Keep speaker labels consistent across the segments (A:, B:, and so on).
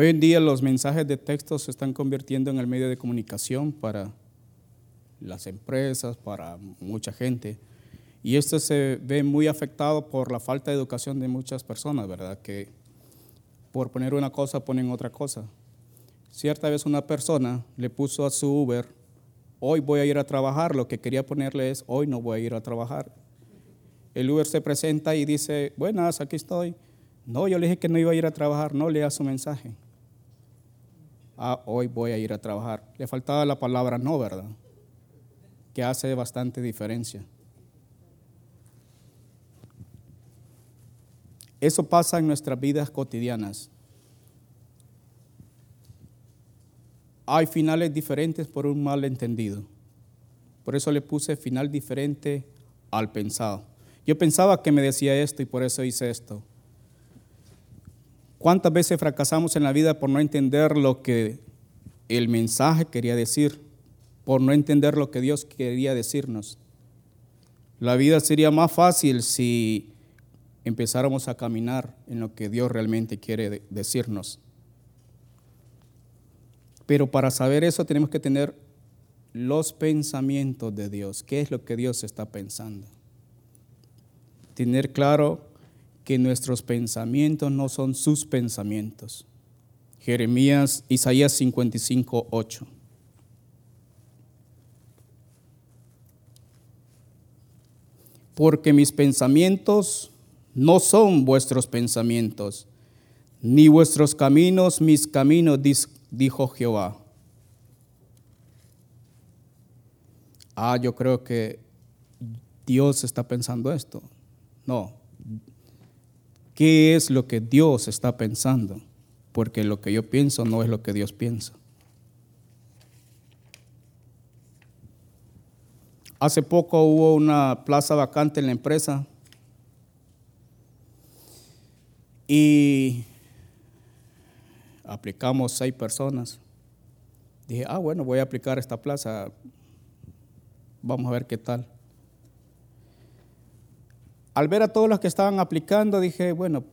A: Hoy en día los mensajes de texto se están convirtiendo en el medio de comunicación para las empresas, para mucha gente. Y esto se ve muy afectado por la falta de educación de muchas personas, ¿verdad? Que por poner una cosa ponen otra cosa. Cierta vez una persona le puso a su Uber, hoy voy a ir a trabajar, lo que quería ponerle es, hoy no voy a ir a trabajar. El Uber se presenta y dice, buenas, aquí estoy. No, yo le dije que no iba a ir a trabajar, no lea su mensaje. Ah, hoy voy a ir a trabajar. Le faltaba la palabra no, ¿verdad? Que hace bastante diferencia. Eso pasa en nuestras vidas cotidianas. Hay finales diferentes por un malentendido. Por eso le puse final diferente al pensado. Yo pensaba que me decía esto y por eso hice esto. ¿Cuántas veces fracasamos en la vida por no entender lo que el mensaje quería decir, por no entender lo que Dios quería decirnos? La vida sería más fácil si empezáramos a caminar en lo que Dios realmente quiere decirnos. Pero para saber eso tenemos que tener los pensamientos de Dios. ¿Qué es lo que Dios está pensando? Tener claro que nuestros pensamientos no son sus pensamientos. Jeremías, Isaías 55, 8. Porque mis pensamientos no son vuestros pensamientos, ni vuestros caminos mis caminos, dijo Jehová. Ah, yo creo que Dios está pensando esto. No. ¿Qué es lo que Dios está pensando? Porque lo que yo pienso no es lo que Dios piensa. Hace poco hubo una plaza vacante en la empresa Y aplicamos seis personas. Dije, ah, bueno, voy a aplicar esta plaza. Vamos a ver qué tal. Al ver a todos los que estaban aplicando, dije, bueno,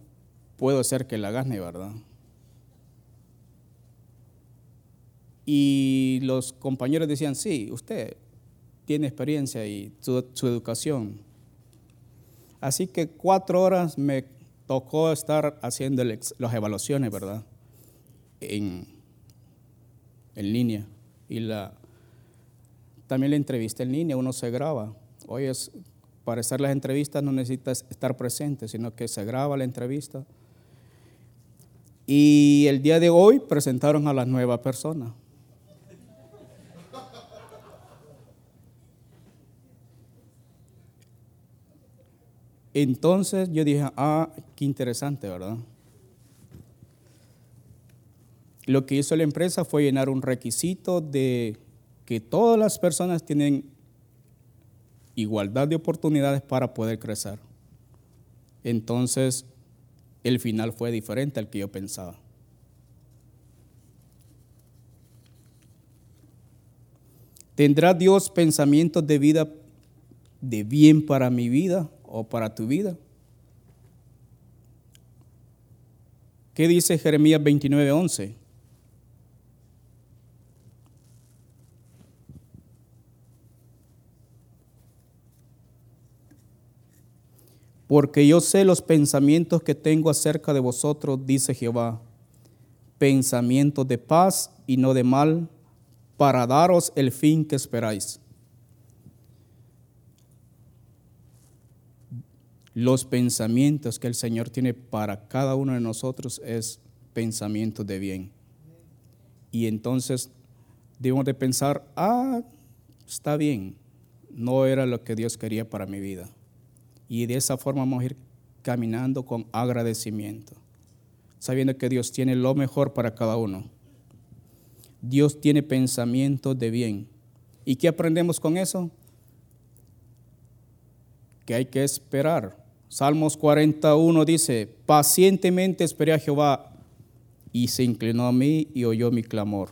A: puedo ser que la gane, ¿verdad? Y los compañeros decían, sí, usted tiene experiencia y su, educación. Así que cuatro horas me tocó estar haciendo las evaluaciones, ¿verdad? En, en línea. Y la, también la entrevista en línea, uno se graba. Hoy es, para hacer las entrevistas no necesitas estar presente, sino que se graba la entrevista. Y el día de hoy presentaron a la nueva persona. Entonces yo dije, ah, qué interesante, ¿verdad? Lo que hizo la empresa fue llenar un requisito de que todas las personas tienen igualdad de oportunidades para poder crecer. Entonces, el final fue diferente al que yo pensaba. ¿Tendrá Dios pensamientos de vida de bien para mi vida? o para tu vida. ¿Qué dice Jeremías 29:11? Porque yo sé los pensamientos que tengo acerca de vosotros, dice Jehová, pensamientos de paz y no de mal, para daros el fin que esperáis. los pensamientos que el Señor tiene para cada uno de nosotros es pensamientos de bien. Y entonces debemos de pensar, ah, está bien, no era lo que Dios quería para mi vida. Y de esa forma vamos a ir caminando con agradecimiento, sabiendo que Dios tiene lo mejor para cada uno. Dios tiene pensamientos de bien. ¿Y qué aprendemos con eso? Que hay que esperar Salmos 41 dice, pacientemente esperé a Jehová y se inclinó a mí y oyó mi clamor.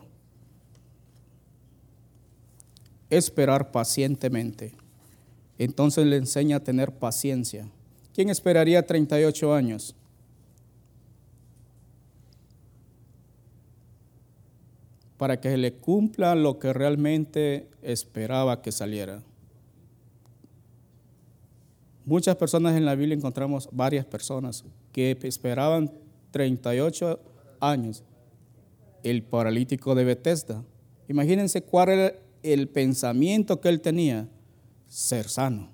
A: Esperar pacientemente. Entonces le enseña a tener paciencia. ¿Quién esperaría 38 años? para que le cumpla lo que realmente esperaba que saliera. Muchas personas en la Biblia encontramos varias personas que esperaban 38 años. El paralítico de Bethesda. Imagínense cuál era el pensamiento que él tenía, ser sano.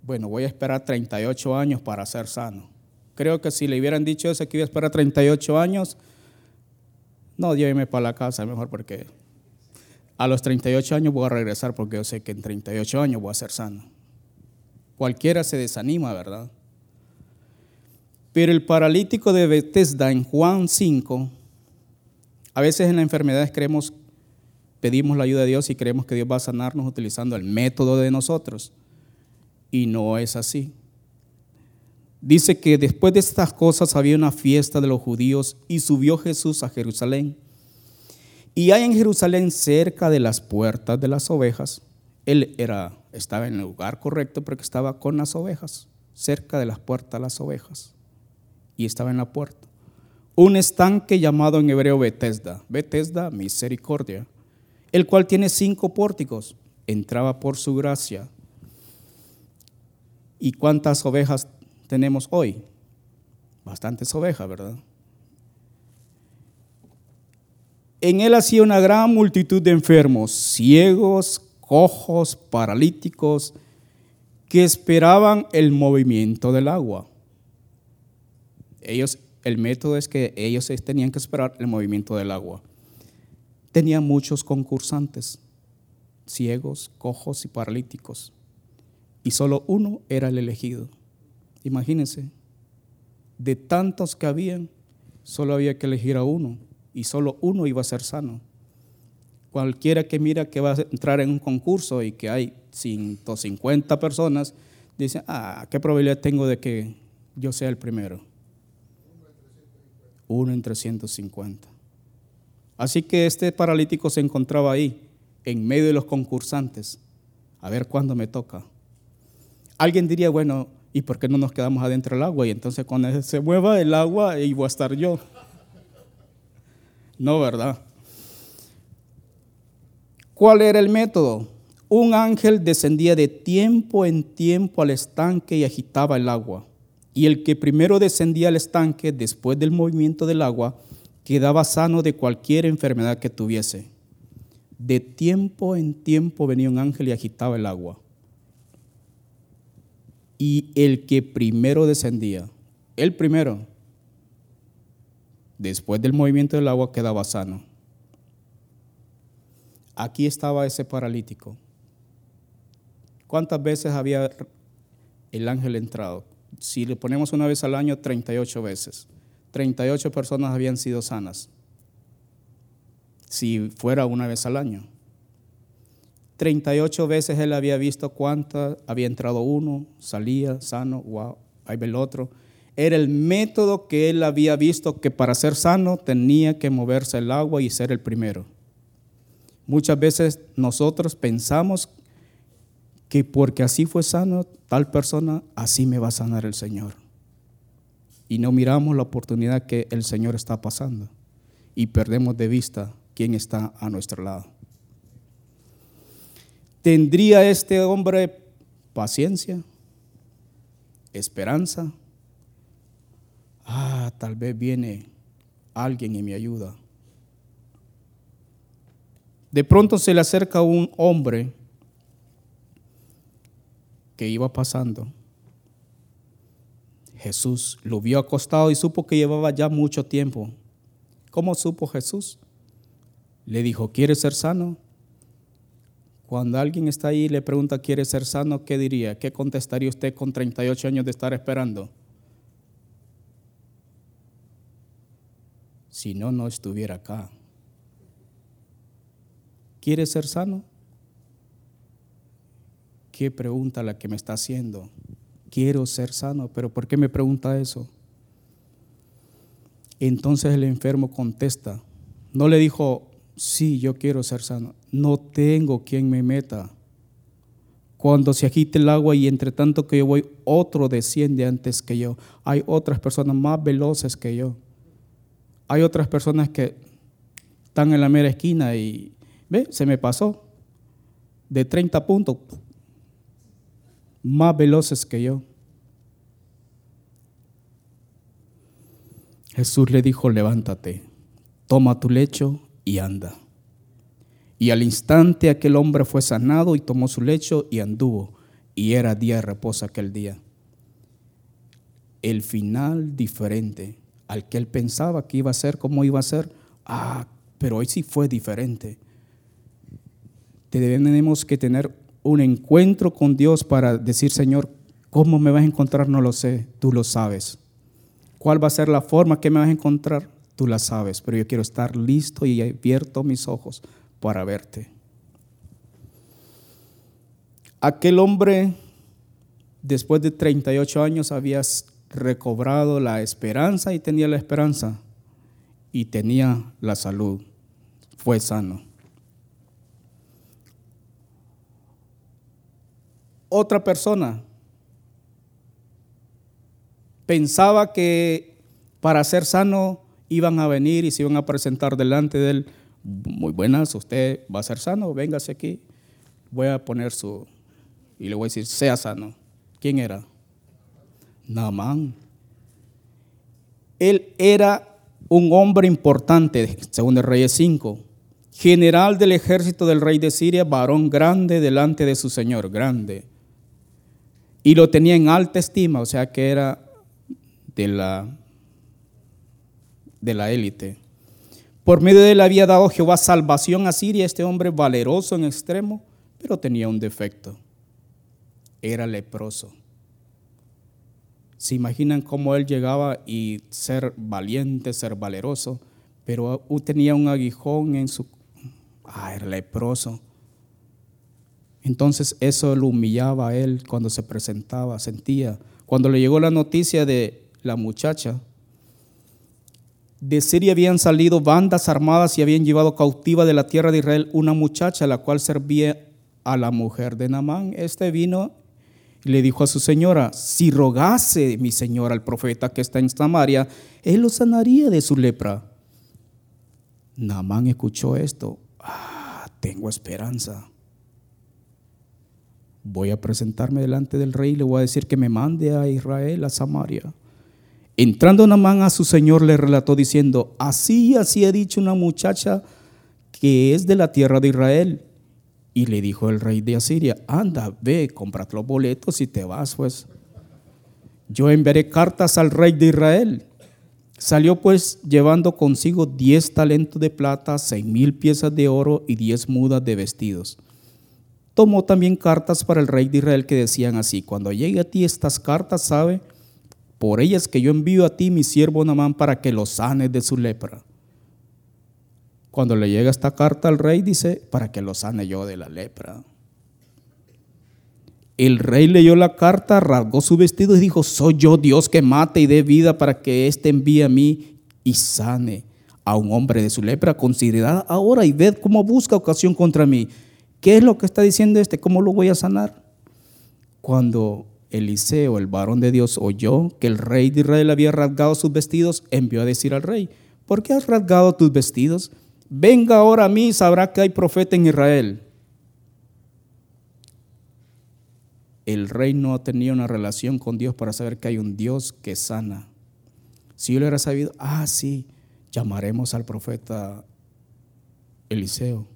A: Bueno, voy a esperar 38 años para ser sano. Creo que si le hubieran dicho eso, que iba a esperar 38 años, no, lléveme para la casa mejor porque a los 38 años voy a regresar porque yo sé que en 38 años voy a ser sano. Cualquiera se desanima, ¿verdad? Pero el paralítico de Bethesda en Juan 5, a veces en las enfermedades creemos, pedimos la ayuda de Dios y creemos que Dios va a sanarnos utilizando el método de nosotros. Y no es así. Dice que después de estas cosas había una fiesta de los judíos y subió Jesús a Jerusalén. Y hay en Jerusalén cerca de las puertas de las ovejas. Él era, estaba en el lugar correcto porque estaba con las ovejas, cerca de las puertas de las ovejas. Y estaba en la puerta. Un estanque llamado en hebreo Betesda. Betesda, misericordia. El cual tiene cinco pórticos. Entraba por su gracia. ¿Y cuántas ovejas tenemos hoy? Bastantes ovejas, ¿verdad? En él hacía una gran multitud de enfermos, ciegos, cojos, paralíticos, que esperaban el movimiento del agua. Ellos, el método es que ellos tenían que esperar el movimiento del agua. Tenían muchos concursantes, ciegos, cojos y paralíticos, y solo uno era el elegido. Imagínense, de tantos que habían, solo había que elegir a uno y solo uno iba a ser sano. Cualquiera que mira que va a entrar en un concurso y que hay 150 personas, dice, ah, ¿qué probabilidad tengo de que yo sea el primero? Uno en 350. Así que este paralítico se encontraba ahí, en medio de los concursantes, a ver cuándo me toca. Alguien diría, bueno, ¿y por qué no nos quedamos adentro del agua? Y entonces cuando se mueva el agua, ahí voy a estar yo. No, ¿verdad? ¿Cuál era el método? Un ángel descendía de tiempo en tiempo al estanque y agitaba el agua. Y el que primero descendía al estanque después del movimiento del agua quedaba sano de cualquier enfermedad que tuviese. De tiempo en tiempo venía un ángel y agitaba el agua y el que primero descendía, el primero, después del movimiento del agua quedaba sano. Aquí estaba ese paralítico. ¿Cuántas veces había el ángel entrado? Si le ponemos una vez al año, 38 veces. 38 personas habían sido sanas. Si fuera una vez al año. 38 veces él había visto cuántas, había entrado uno, salía sano, wow, ahí ve el otro. Era el método que él había visto que para ser sano tenía que moverse el agua y ser el primero. Muchas veces nosotros pensamos que porque así fue sano tal persona, así me va a sanar el Señor. Y no miramos la oportunidad que el Señor está pasando y perdemos de vista quién está a nuestro lado. ¿Tendría este hombre paciencia? ¿Esperanza? Ah, tal vez viene alguien y me ayuda. De pronto se le acerca un hombre que iba pasando. Jesús lo vio acostado y supo que llevaba ya mucho tiempo. ¿Cómo supo Jesús? Le dijo, ¿quieres ser sano? Cuando alguien está ahí y le pregunta, ¿quiere ser sano? ¿Qué diría? ¿Qué contestaría usted con 38 años de estar esperando? Si no, no estuviera acá. ¿Quiere ser sano? ¿Qué pregunta la que me está haciendo? Quiero ser sano, pero ¿por qué me pregunta eso? Entonces el enfermo contesta. No le dijo, sí, yo quiero ser sano no tengo quien me meta. Cuando se agite el agua y entre tanto que yo voy, otro desciende antes que yo. Hay otras personas más veloces que yo. Hay otras personas que están en la mera esquina y, ve, se me pasó. De 30 puntos, más veloces que yo. Jesús le dijo, levántate, toma tu lecho y anda. Y al instante aquel hombre fue sanado y tomó su lecho y anduvo. Y era día de reposo aquel día. El final diferente al que él pensaba que iba a ser, cómo iba a ser. Ah, pero hoy sí fue diferente. Tenemos que tener un encuentro con Dios para decir, Señor, ¿cómo me vas a encontrar? No lo sé, tú lo sabes. ¿Cuál va a ser la forma que me vas a encontrar? Tú la sabes, pero yo quiero estar listo y abierto mis ojos para verte. Aquel hombre, después de 38 años, había recobrado la esperanza y tenía la esperanza y tenía la salud. Fue sano. Otra persona pensaba que para ser sano iban a venir y se iban a presentar delante de él muy buenas, usted va a ser sano, véngase aquí. Voy a poner su, y le voy a decir, sea sano. ¿Quién era? Naamán. Él era un hombre importante, según el Reyes 5, general del ejército del rey de Siria, varón grande delante de su señor, grande. Y lo tenía en alta estima, o sea que era de la de la élite. Por medio de él había dado Jehová salvación a Siria, este hombre valeroso en extremo, pero tenía un defecto. Era leproso. ¿Se imaginan cómo él llegaba y ser valiente, ser valeroso, pero tenía un aguijón en su... Ah, era leproso. Entonces eso lo humillaba a él cuando se presentaba, sentía. Cuando le llegó la noticia de la muchacha, de Siria habían salido bandas armadas y habían llevado cautiva de la tierra de Israel una muchacha, la cual servía a la mujer de Naamán. Este vino y le dijo a su señora, si rogase mi señora al profeta que está en Samaria, él lo sanaría de su lepra. Naamán escuchó esto. Ah, tengo esperanza. Voy a presentarme delante del rey y le voy a decir que me mande a Israel, a Samaria. Entrando Namán a su señor le relató diciendo, así así ha dicho una muchacha que es de la tierra de Israel. Y le dijo el rey de Asiria, anda, ve, compra los boletos y te vas, pues. Yo enviaré cartas al rey de Israel. Salió pues llevando consigo diez talentos de plata, seis mil piezas de oro y diez mudas de vestidos. Tomó también cartas para el rey de Israel que decían así, cuando llegue a ti estas cartas, sabe, por ellas que yo envío a ti mi siervo Namán para que lo sane de su lepra. Cuando le llega esta carta al rey, dice, para que lo sane yo de la lepra. El rey leyó la carta, rasgó su vestido y dijo, soy yo Dios que mate y dé vida para que éste envíe a mí y sane a un hombre de su lepra. Considerad ahora y ved cómo busca ocasión contra mí. ¿Qué es lo que está diciendo este? ¿Cómo lo voy a sanar? Cuando Eliseo, el varón de Dios, oyó que el rey de Israel había rasgado sus vestidos, envió a decir al rey, ¿por qué has rasgado tus vestidos? Venga ahora a mí y sabrá que hay profeta en Israel. El rey no tenía una relación con Dios para saber que hay un Dios que sana. Si yo le hubiera sabido, ah, sí, llamaremos al profeta Eliseo.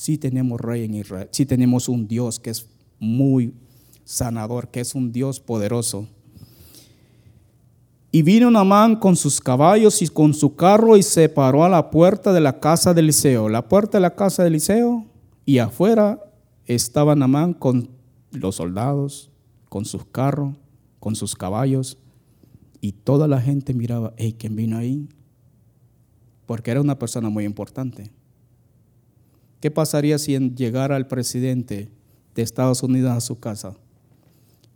A: Sí tenemos rey en Israel, sí tenemos un Dios que es muy sanador, que es un Dios poderoso. Y vino Namán con sus caballos y con su carro y se paró a la puerta de la casa de Eliseo. La puerta de la casa de Eliseo y afuera estaba Namán con los soldados, con sus carros, con sus caballos. Y toda la gente miraba, hey, ¿quién vino ahí? Porque era una persona muy importante. ¿Qué pasaría si llegara el presidente de Estados Unidos a su casa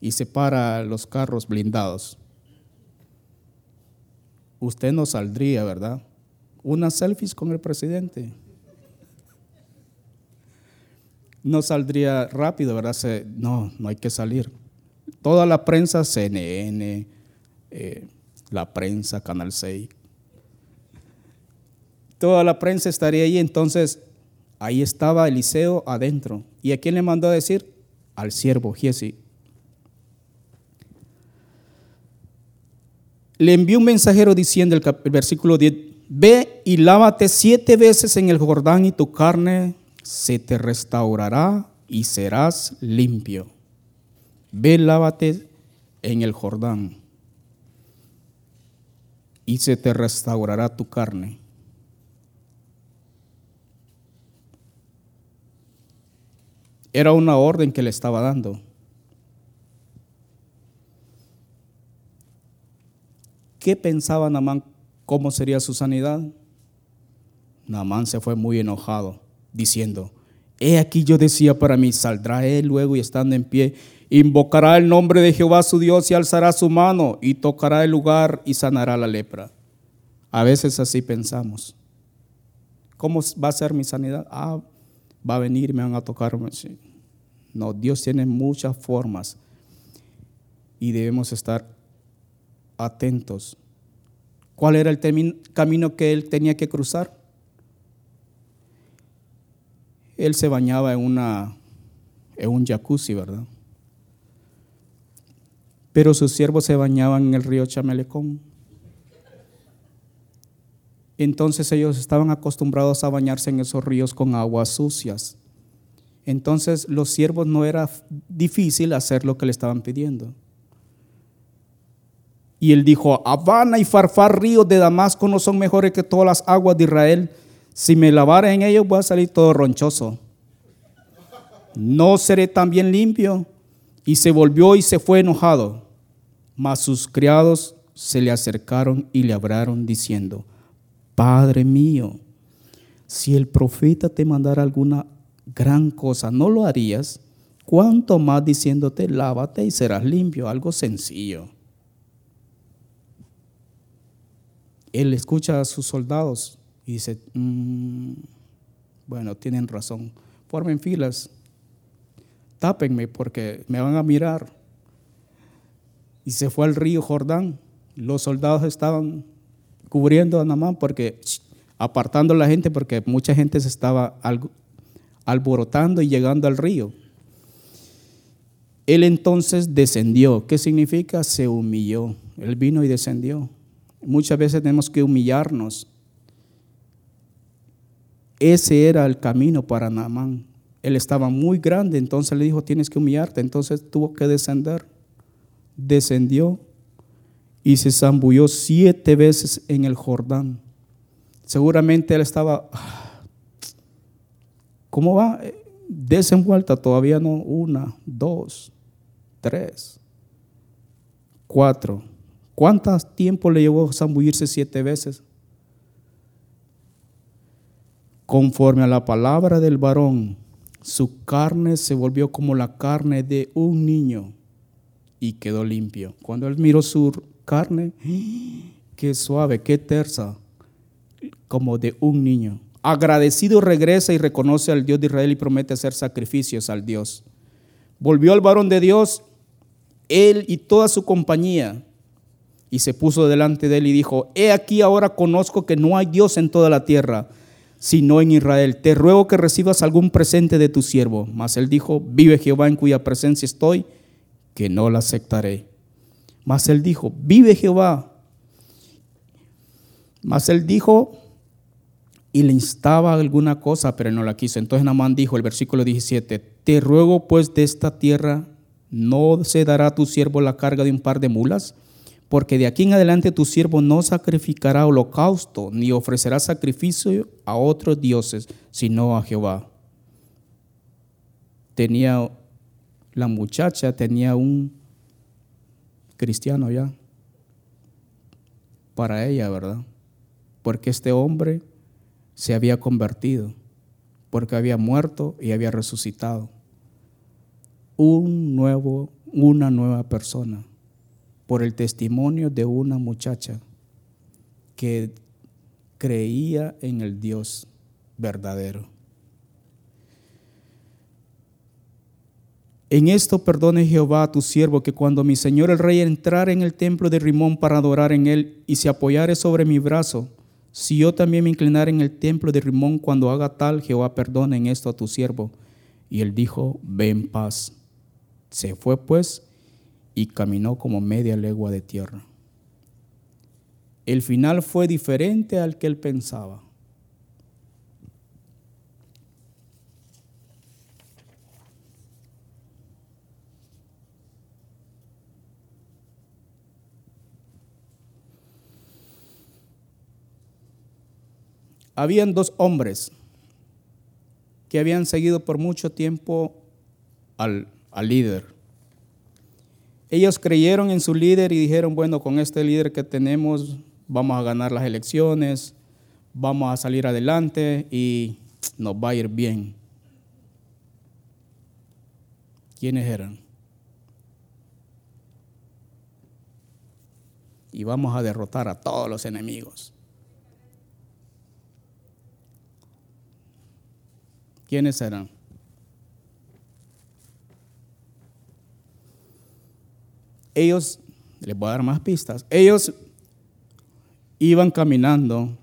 A: y se para los carros blindados, usted no saldría, ¿verdad? Unas selfies con el presidente. No saldría rápido, ¿verdad? no, no hay que salir. Toda la prensa, CNN, eh, la prensa, Canal 6, toda la prensa estaría ahí. Entonces, ahí estaba Eliseo adentro. ¿Y a quién le mandó a decir? Al siervo Giesi. Le envió un mensajero diciendo, el, el versículo 10, ve y lávate siete veces en el Jordán y tu carne se te restaurará y serás limpio. Ve, lávate en el Jordán y se te restaurará tu carne. Era una orden que le estaba dando. ¿Qué pensaba Namán? ¿Cómo sería su sanidad? Namán se fue muy enojado, diciendo, He aquí yo decía para mí, saldrá él luego y estando en pie, invocará el nombre de Jehová su Dios y alzará su mano y tocará el lugar y sanará la lepra. A veces así pensamos. ¿Cómo va a ser mi sanidad? Ah, va a venir me van a tocar. No, Dios tiene muchas formas y debemos estar atentos. ¿Cuál era el camino que él tenía que cruzar? Él se bañaba en, una, en un jacuzzi, ¿verdad? Pero sus siervos se bañaban en el río Chamelecón. Entonces ellos estaban acostumbrados a bañarse en esos ríos con aguas sucias. Entonces los siervos no era difícil hacer lo que le estaban pidiendo. Y él dijo, Habana y Farfar, ríos de Damasco, no son mejores que todas las aguas de Israel. Si me lavara en ellos voy a salir todo ronchoso. No seré también limpio. Y se volvió y se fue enojado. Mas sus criados se le acercaron y le hablaron diciendo, Padre mío, si el profeta te mandara alguna gran cosa, ¿no lo harías? ¿Cuánto más diciéndote, lávate y serás limpio? Algo sencillo. Él escucha a sus soldados y dice, mm, bueno, tienen razón, formen filas, tápenme porque me van a mirar. Y se fue al río Jordán. Los soldados estaban cubriendo a Namán porque apartando a la gente porque mucha gente se estaba alborotando y llegando al río. Él entonces descendió. ¿Qué significa? Se humilló. Él vino y descendió. Muchas veces tenemos que humillarnos. Ese era el camino para Naamán. Él estaba muy grande, entonces le dijo, tienes que humillarte. Entonces tuvo que descender. Descendió y se zambulló siete veces en el Jordán. Seguramente él estaba, ¿cómo va? Desenvuelta todavía no, una, dos, tres, cuatro. ¿Cuánto tiempo le llevó zambullirse siete veces? Conforme a la palabra del varón, su carne se volvió como la carne de un niño y quedó limpio. Cuando él miró su carne, qué suave, qué tersa, como de un niño. Agradecido regresa y reconoce al Dios de Israel y promete hacer sacrificios al Dios. Volvió al varón de Dios, él y toda su compañía y se puso delante de él y dijo, he aquí ahora conozco que no hay Dios en toda la tierra, sino en Israel. Te ruego que recibas algún presente de tu siervo. Mas él dijo, vive Jehová en cuya presencia estoy, que no la aceptaré. Mas él dijo, vive Jehová. Mas él dijo, y le instaba alguna cosa, pero no la quiso. Entonces Namán dijo, el versículo 17, te ruego pues de esta tierra, ¿no se dará tu siervo la carga de un par de mulas? porque de aquí en adelante tu siervo no sacrificará holocausto, ni ofrecerá sacrificio a otros dioses, sino a Jehová. Tenía, la muchacha tenía un cristiano ya, para ella, ¿verdad? Porque este hombre se había convertido, porque había muerto y había resucitado. Un nuevo, una nueva persona por el testimonio de una muchacha que creía en el Dios verdadero. En esto perdone Jehová a tu siervo que cuando mi señor el rey entrare en el templo de Rimón para adorar en él y se apoyare sobre mi brazo, Si yo también me inclinara en el templo de Rimón cuando haga tal, Jehová perdone en esto a tu siervo. Y él dijo, ven paz. Se fue pues y caminó como media legua de tierra. El final fue diferente al que él pensaba. Habían dos hombres que habían seguido por mucho tiempo al, al líder. Ellos creyeron en su líder y dijeron, bueno, con este líder que tenemos vamos a ganar las elecciones, vamos a salir adelante y nos va a ir bien. ¿Quiénes eran? Y vamos a derrotar a todos los enemigos. ¿Quiénes eran? Ellos, les voy a dar más pistas, ellos iban caminando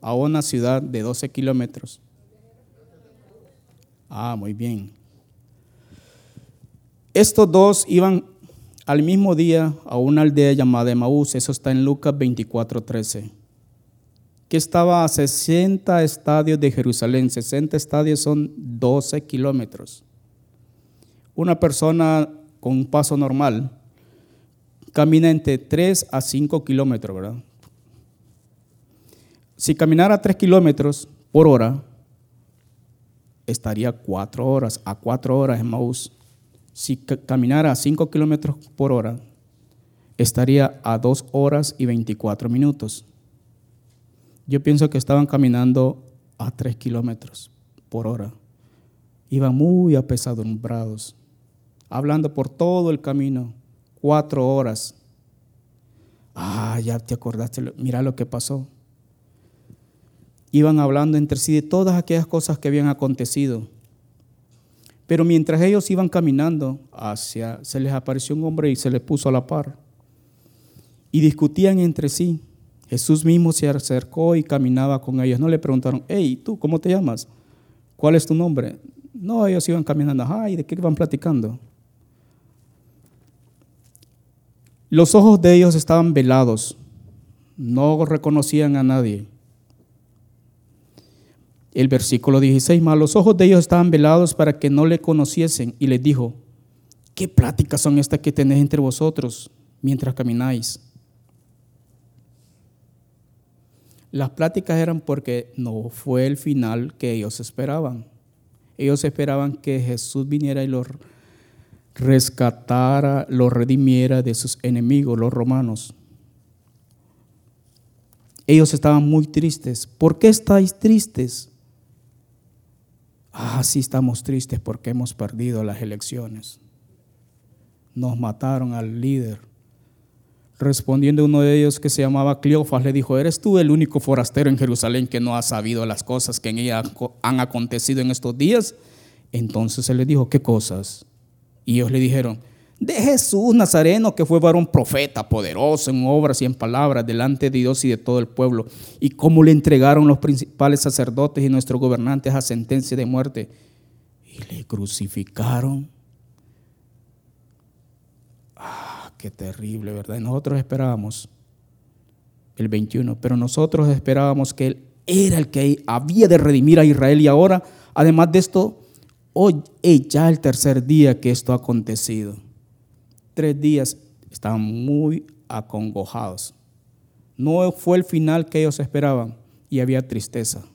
A: a una ciudad de 12 kilómetros. Ah, muy bien. Estos dos iban al mismo día a una aldea llamada Emaús, eso está en Lucas 24:13, estaba a 60 estadios de Jerusalén. 60 estadios son 12 kilómetros. Una persona con un paso normal camina entre 3 a 5 kilómetros, ¿verdad? Si caminara 3 kilómetros por hora, estaría 4 horas, a 4 horas en Maús. Si caminara a 5 kilómetros por hora, estaría a 2 horas y 24 minutos. Yo pienso que estaban caminando a 3 kilómetros por hora. Iban muy apesadumbrados, hablando por todo el camino, 4 horas. Ah, ya te acordaste, mira lo que pasó iban hablando entre sí de todas aquellas cosas que habían acontecido. Pero mientras ellos iban caminando hacia, se les apareció un hombre y se les puso a la par. Y discutían entre sí. Jesús mismo se acercó y caminaba con ellos. No le preguntaron, hey, ¿tú cómo te llamas? ¿Cuál es tu nombre? No, ellos iban caminando. Ay, ¿de qué iban platicando? Los ojos de ellos estaban velados. No reconocían a nadie. El versículo 16, más los ojos de ellos estaban velados para que no le conociesen y les dijo, ¿qué pláticas son estas que tenéis entre vosotros mientras camináis? Las pláticas eran porque no fue el final que ellos esperaban. Ellos esperaban que Jesús viniera y los rescatara, los redimiera de sus enemigos, los romanos. Ellos estaban muy tristes. ¿Por qué estáis tristes? Ah, sí estamos tristes porque hemos perdido las elecciones. Nos mataron al líder. Respondiendo uno de ellos que se llamaba Cleofas, le dijo, ¿eres tú el único forastero en Jerusalén que no ha sabido las cosas que en ella han acontecido en estos días? Entonces él le dijo, ¿qué cosas? Y ellos le dijeron, de Jesús Nazareno, que fue varón profeta, poderoso en obras y en palabras delante de Dios y de todo el pueblo, y cómo le entregaron los principales sacerdotes y nuestros gobernantes a sentencia de muerte, y le crucificaron. Ah, qué terrible, ¿verdad? nosotros esperábamos el 21, pero nosotros esperábamos que Él era el que había de redimir a Israel y ahora, además de esto, hoy es ya el tercer día que esto ha acontecido tres días estaban muy acongojados. No fue el final que ellos esperaban y había tristeza.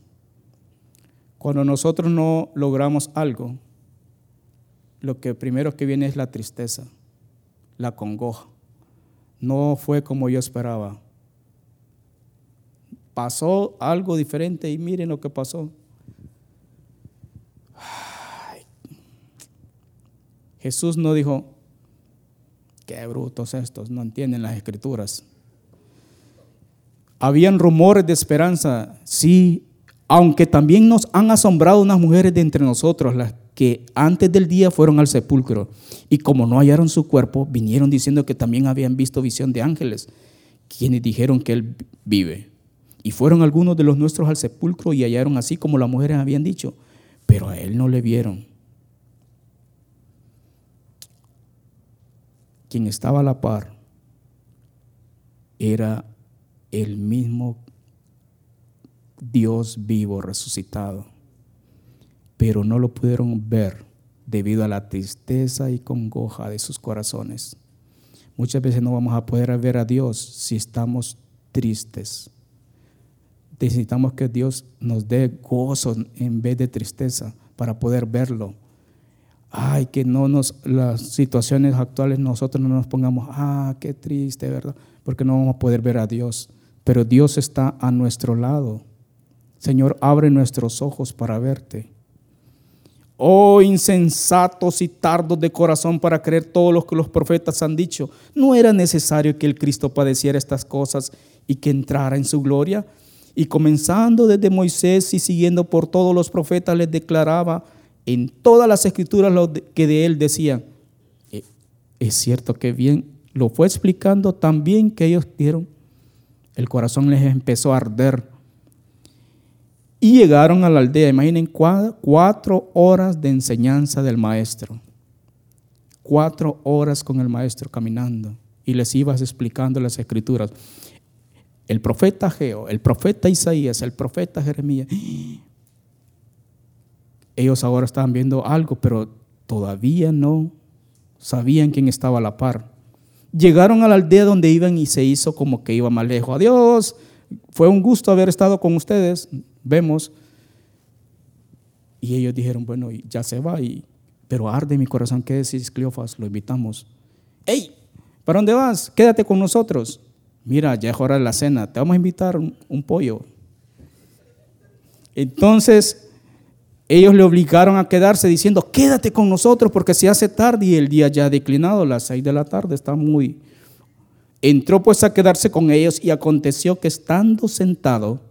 A: Cuando nosotros no logramos algo, lo que primero que viene es la tristeza, la congoja. No fue como yo esperaba. Pasó algo diferente y miren lo que pasó. Jesús no dijo, Qué brutos estos, no entienden las escrituras. Habían rumores de esperanza, sí, aunque también nos han asombrado unas mujeres de entre nosotros, las que antes del día fueron al sepulcro, y como no hallaron su cuerpo, vinieron diciendo que también habían visto visión de ángeles, quienes dijeron que él vive. Y fueron algunos de los nuestros al sepulcro y hallaron así como las mujeres habían dicho, pero a él no le vieron. Quien estaba a la par era el mismo Dios vivo resucitado, pero no lo pudieron ver debido a la tristeza y congoja de sus corazones. Muchas veces no vamos a poder ver a Dios si estamos tristes. Necesitamos que Dios nos dé gozo en vez de tristeza para poder verlo. Ay, que no nos, las situaciones actuales nosotros no nos pongamos, ah, qué triste, ¿verdad? Porque no vamos a poder ver a Dios. Pero Dios está a nuestro lado. Señor, abre nuestros ojos para verte. Oh insensatos y tardos de corazón para creer todo lo que los profetas han dicho. ¿No era necesario que el Cristo padeciera estas cosas y que entrara en su gloria? Y comenzando desde Moisés y siguiendo por todos los profetas, les declaraba en todas las escrituras lo que de él decían. Eh, es cierto que bien, lo fue explicando tan bien que ellos dieron, el corazón les empezó a arder y llegaron a la aldea, imaginen cuatro horas de enseñanza del maestro. Cuatro horas con el maestro caminando y les ibas explicando las escrituras. El profeta Geo, el profeta Isaías, el profeta Jeremías. Ellos ahora estaban viendo algo, pero todavía no sabían quién estaba a la par. Llegaron a la aldea donde iban y se hizo como que iba más lejos. Adiós, fue un gusto haber estado con ustedes vemos. Y ellos dijeron, bueno, ya se va, pero arde mi corazón. ¿Qué decís, Cleofas? Lo invitamos. ¡Ey! ¿Para dónde vas? Quédate con nosotros. Mira, ya es hora de la cena, te vamos a invitar un, pollo. Entonces, ellos le obligaron a quedarse diciendo, quédate con nosotros porque se hace tarde y el día ya ha declinado, las seis de la tarde, está muy... Entró pues a quedarse con ellos y aconteció que estando sentado,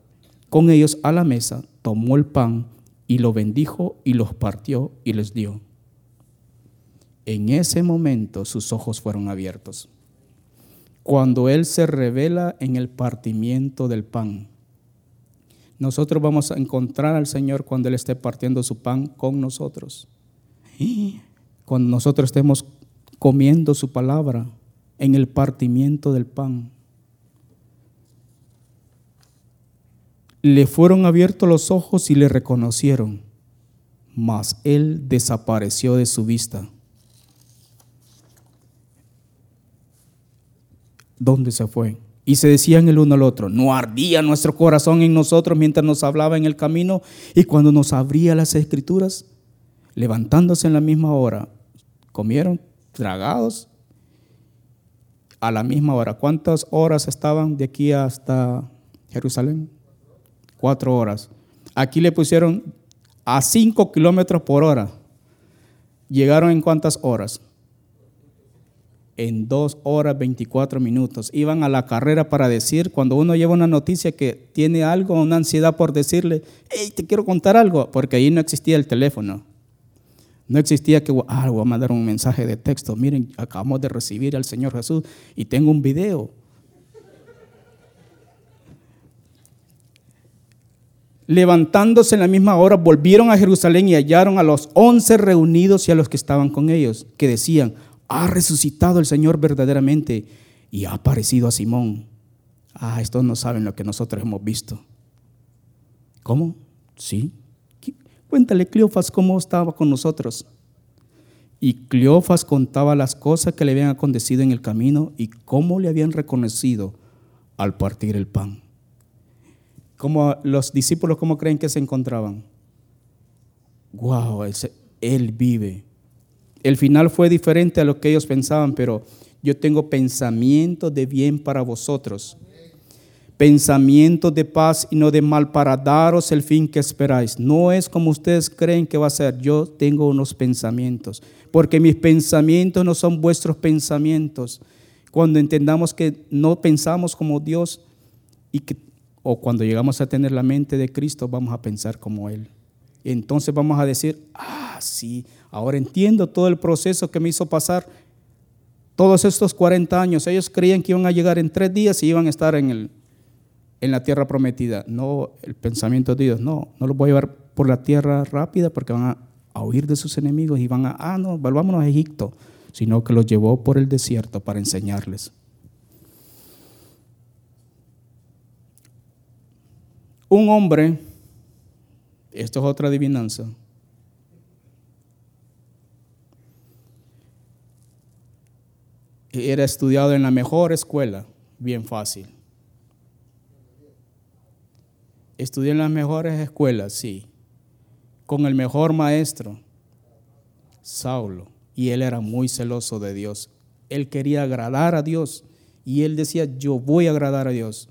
A: con ellos a la mesa, tomó el pan y lo bendijo y los partió y les dio. En ese momento sus ojos fueron abiertos. Cuando Él se revela en el partimiento del pan, nosotros vamos a encontrar al Señor cuando Él esté partiendo su pan con nosotros. Cuando nosotros estemos comiendo su palabra en el partimiento del pan. Le fueron abiertos los ojos y le reconocieron, mas él desapareció de su vista. ¿Dónde se fue? Y se decían el uno al otro, no ardía nuestro corazón en nosotros mientras nos hablaba en el camino y cuando nos abría las escrituras, levantándose en la misma hora, comieron tragados a la misma hora. ¿Cuántas horas estaban de aquí hasta Jerusalén? Cuatro horas. Aquí le pusieron a cinco kilómetros por hora. ¿Llegaron en cuántas horas? En dos horas 24 minutos. Iban a la carrera para decir, cuando uno lleva una noticia que tiene algo, una ansiedad por decirle, hey, te quiero contar algo, porque ahí no existía el teléfono. No existía que, ah, voy a mandar un mensaje de texto. Miren, acabamos de recibir al Señor Jesús y tengo un video. Levantándose en la misma hora, volvieron a Jerusalén y hallaron a los once reunidos y a los que estaban con ellos, que decían, ha resucitado el Señor verdaderamente y ha aparecido a Simón. Ah, estos no saben lo que nosotros hemos visto. ¿Cómo? Sí. Cuéntale, Cleofas, cómo estaba con nosotros. Y Cleofas contaba las cosas que le habían acontecido en el camino y cómo le habían reconocido al partir el pan. Como los discípulos, ¿cómo creen que se encontraban? Wow, él vive. El final fue diferente a lo que ellos pensaban, pero yo tengo pensamientos de bien para vosotros. Pensamientos de paz y no de mal para daros el fin que esperáis. No es como ustedes creen que va a ser. Yo tengo unos pensamientos, porque mis pensamientos no son vuestros pensamientos. Cuando entendamos que no pensamos como Dios y que o cuando llegamos a tener la mente de Cristo, vamos a pensar como Él. Entonces vamos a decir, ah, sí, ahora entiendo todo el proceso que me hizo pasar todos estos 40 años. Ellos creían que iban a llegar en tres días y iban a estar en el, en la tierra prometida. No, el pensamiento de Dios, no, no los voy a llevar por la tierra rápida porque van a, a huir de sus enemigos y van a, ah, no, volvámonos a Egipto, sino que los llevó por el desierto para enseñarles. Un hombre, esto es otra adivinanza, era estudiado en la mejor escuela, bien fácil. Estudié en las mejores escuelas, sí, con el mejor maestro, Saulo, y él era muy celoso de Dios. Él quería agradar a Dios y él decía, yo voy a agradar a Dios.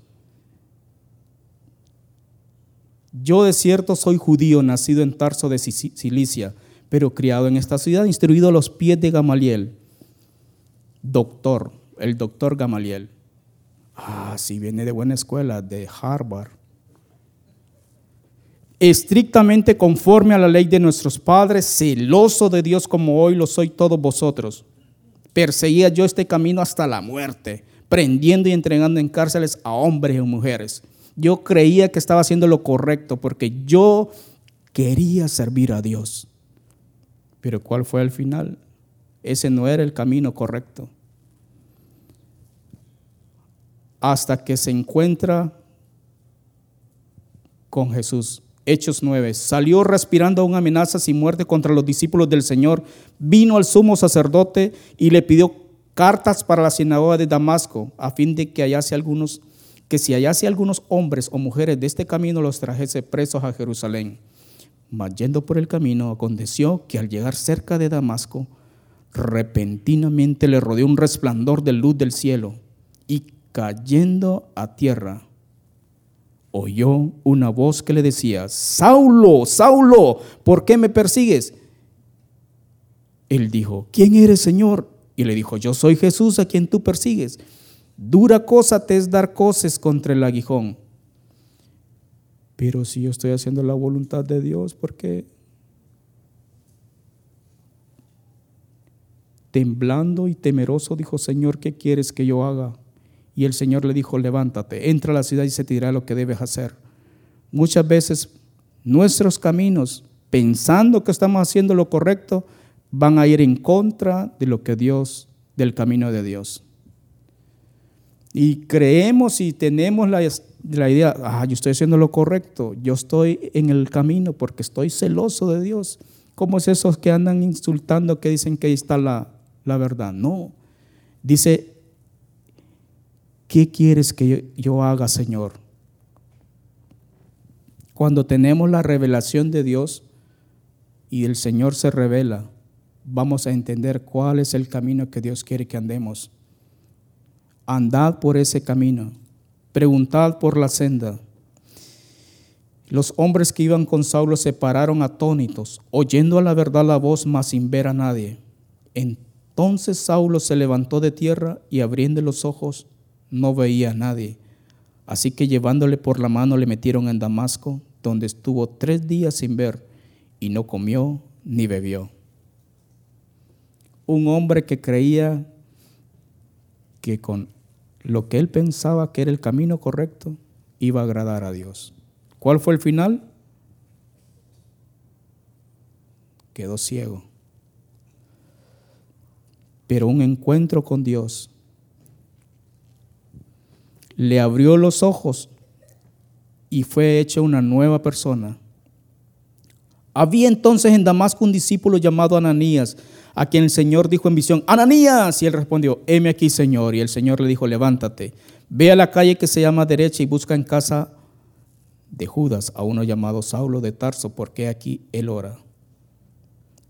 A: Yo de cierto soy judío, nacido en Tarso de Cilicia, pero criado en esta ciudad, instruido a los pies de Gamaliel doctor, el doctor Gamaliel. Ah, sí, viene de buena escuela, de Harvard. Estrictamente conforme a la ley de nuestros padres, celoso de Dios como hoy lo soy todos vosotros. Perseguía yo este camino hasta la muerte, prendiendo y entregando en cárceles a hombres y mujeres. Yo creía que estaba haciendo lo correcto porque yo quería servir a Dios. Pero ¿cuál fue el final? Ese no era el camino correcto. Hasta que se encuentra con Jesús. Hechos 9. Salió respirando aún amenazas y muerte contra los discípulos del Señor. Vino al sumo sacerdote y le pidió cartas para la sinagoga de Damasco, a fin de que hallase algunos, que si hallase algunos hombres o mujeres de este camino los trajese presos a Jerusalén. Mas yendo por el camino, aconteció que al llegar cerca de Damasco, repentinamente le rodeó un resplandor de luz del cielo y cayendo a tierra, oyó una voz que le decía, Saulo, Saulo, ¿por qué me persigues? Él dijo, ¿quién eres, Señor? Y le dijo, yo soy Jesús a quien tú persigues. Dura cosa te es dar cosas contra el aguijón. Pero si yo estoy haciendo la voluntad de Dios, ¿por qué Temblando y temeroso dijo, Señor, ¿qué quieres que yo haga? Y el Señor le dijo, levántate, entra a la ciudad y se te dirá lo que debes hacer. Muchas veces nuestros caminos, pensando que estamos haciendo lo correcto, van a ir en contra de lo que Dios, del camino de Dios. Y creemos y tenemos la, la idea, ah, yo estoy haciendo lo correcto, yo estoy en el camino porque estoy celoso de Dios. ¿Cómo es esos que andan insultando que dicen que ahí está la, la verdad. No. Dice, ¿qué quieres que yo haga, Señor? Cuando tenemos la revelación de Dios y el Señor se revela, vamos a entender cuál es el camino que Dios quiere que andemos. Andad por ese camino, preguntad por la senda. Los hombres que iban con Saulo se pararon atónitos, oyendo a la verdad la voz, mas sin ver a nadie. Entonces Saulo se levantó de tierra y abriendo los ojos no veía a nadie. Así que llevándole por la mano le metieron en Damasco, donde estuvo tres días sin ver y no comió ni bebió. Un hombre que creía que con lo que él pensaba que era el camino correcto iba a agradar a Dios. ¿Cuál fue el final? Quedó ciego pero un encuentro con Dios le abrió los ojos y fue hecha una nueva persona. Había entonces en Damasco un discípulo llamado Ananías, a quien el Señor dijo en visión, Ananías, y él respondió, heme aquí, Señor. Y el Señor le dijo, levántate, ve a la calle que se llama derecha y busca en casa de Judas a uno llamado Saulo de Tarso, porque aquí él ora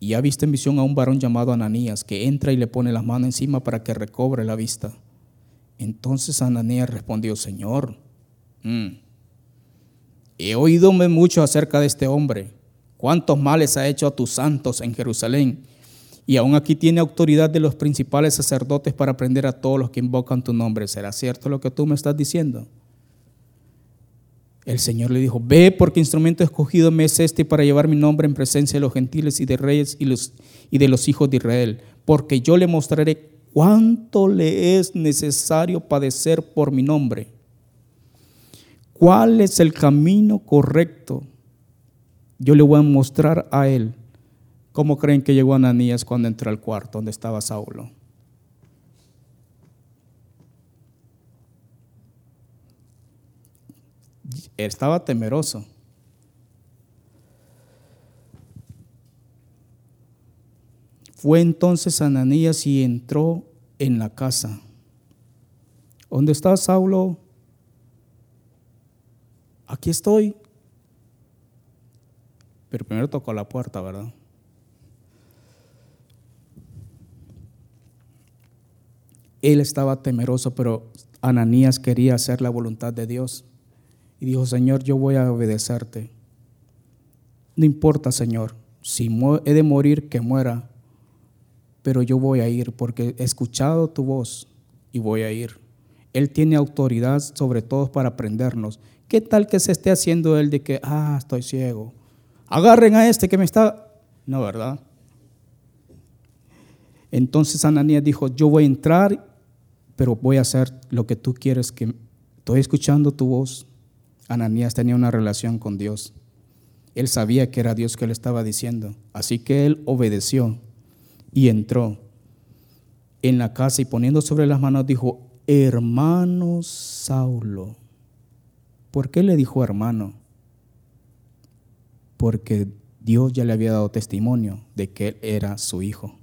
A: y ha visto en visión a un varón llamado Ananías que entra y le pone las manos encima para que recobre la vista. Entonces Ananías respondió, Señor, mm, he oído mucho acerca de este hombre, cuántos males ha hecho a tus santos en Jerusalén, y aún aquí tiene autoridad de los principales sacerdotes para prender a todos los que invocan tu nombre. ¿Será cierto lo que tú me estás diciendo? El Señor le dijo, ve porque instrumento escogido me es este para llevar mi nombre en presencia de los gentiles y de reyes y, y de los hijos de Israel, porque yo le mostraré cuánto le es necesario padecer por mi nombre. ¿Cuál es el camino correcto? Yo le voy a mostrar a él. ¿Cómo creen que llegó Ananías cuando entró al cuarto donde estaba Saulo? Estaba temeroso. Fue entonces Ananías y entró en la casa. ¿Dónde está Saulo? Aquí estoy. Pero primero tocó la puerta, ¿verdad? Él estaba temeroso, pero Ananías quería hacer la voluntad de Dios. Y dijo, Señor, yo voy a obedecerte. No importa, Señor, si he de morir, que muera, pero yo voy a ir porque he escuchado tu voz y voy a ir. Él tiene autoridad sobre todos para aprendernos. ¿Qué tal que se esté haciendo él de que, ah, estoy ciego? Agarren a este que me está... No, ¿verdad? Entonces Ananías dijo, yo voy a entrar, pero voy a hacer lo que tú quieres que... Estoy escuchando tu voz. Ananías tenía una relación con Dios. Él sabía que era Dios que le estaba diciendo. Así que él obedeció y entró en la casa y poniendo sobre las manos dijo, hermano Saulo. ¿Por qué le dijo hermano? Porque Dios ya le había dado testimonio de que él era su hijo.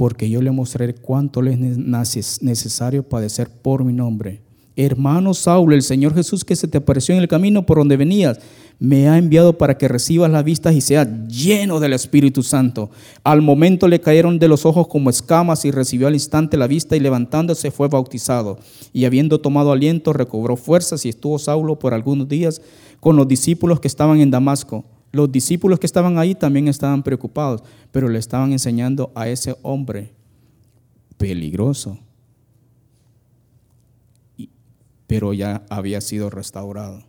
A: Porque yo le mostraré cuánto le es necesario padecer por mi nombre. Hermano Saulo, el Señor Jesús que se te apareció en el camino por donde venías, me ha enviado para que recibas la vista y seas lleno del Espíritu Santo. Al momento le cayeron de los ojos como escamas y recibió al instante la vista y levantándose fue bautizado. Y habiendo tomado aliento recobró fuerzas y estuvo Saulo por algunos días con los discípulos que estaban en Damasco. Los discípulos que estaban ahí también estaban preocupados, pero le estaban enseñando a ese hombre peligroso, pero ya había sido restaurado.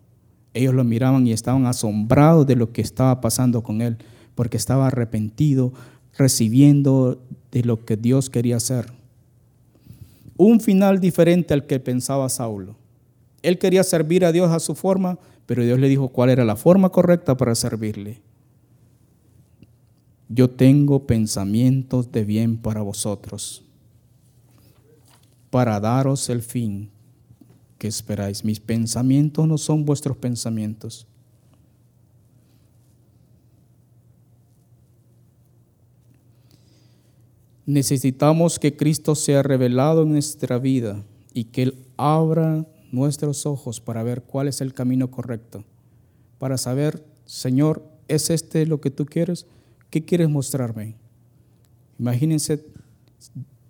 A: Ellos lo miraban y estaban asombrados de lo que estaba pasando con él, porque estaba arrepentido, recibiendo de lo que Dios quería hacer. Un final diferente al que pensaba Saulo. Él quería servir a Dios a su forma, pero Dios le dijo cuál era la forma correcta para servirle. Yo tengo pensamientos de bien para vosotros, para daros el fin ¿qué esperáis? Mis pensamientos no son vuestros pensamientos. Necesitamos que Cristo sea revelado en nuestra vida y que Él abra nuestros ojos para ver cuál es el camino correcto, para saber, Señor, ¿es este lo que tú quieres? ¿Qué quieres mostrarme? Imagínense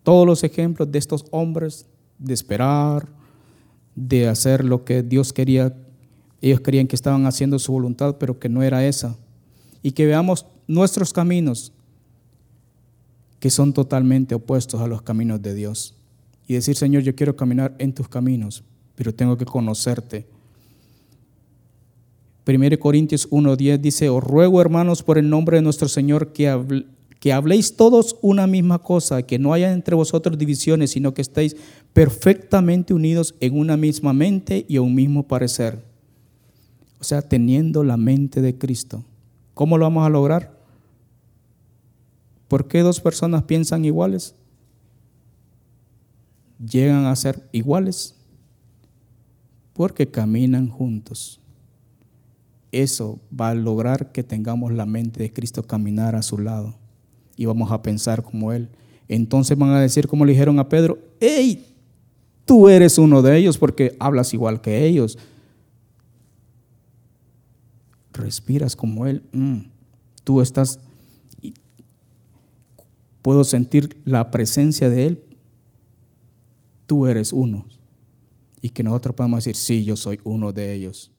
A: todos los ejemplos de estos hombres de esperar, de hacer lo que Dios quería. Ellos querían que estaban haciendo su voluntad, pero que no era esa. Y que veamos nuestros caminos, que son totalmente opuestos a los caminos de Dios. Y decir, Señor, yo quiero caminar en tus caminos, pero tengo que conocerte. 1 Corintios 1.10 dice, os ruego hermanos por el nombre de nuestro Señor que que habléis todos una misma cosa, que no haya entre vosotros divisiones, sino que estéis perfectamente unidos en una misma mente y un mismo parecer. O sea, teniendo la mente de Cristo. ¿Cómo lo vamos a lograr? ¿Por qué dos personas piensan iguales? Llegan a ser iguales porque caminan juntos. Eso va a lograr que tengamos la mente de Cristo caminar a su lado y vamos a pensar como Él. Entonces van a decir, como le dijeron a Pedro, hey, tú eres uno de ellos porque hablas igual que ellos. Respiras como Él. Mm, tú estás, puedo sentir la presencia de Él. Tú eres uno. Y que nosotros podamos decir, sí, yo soy uno de ellos.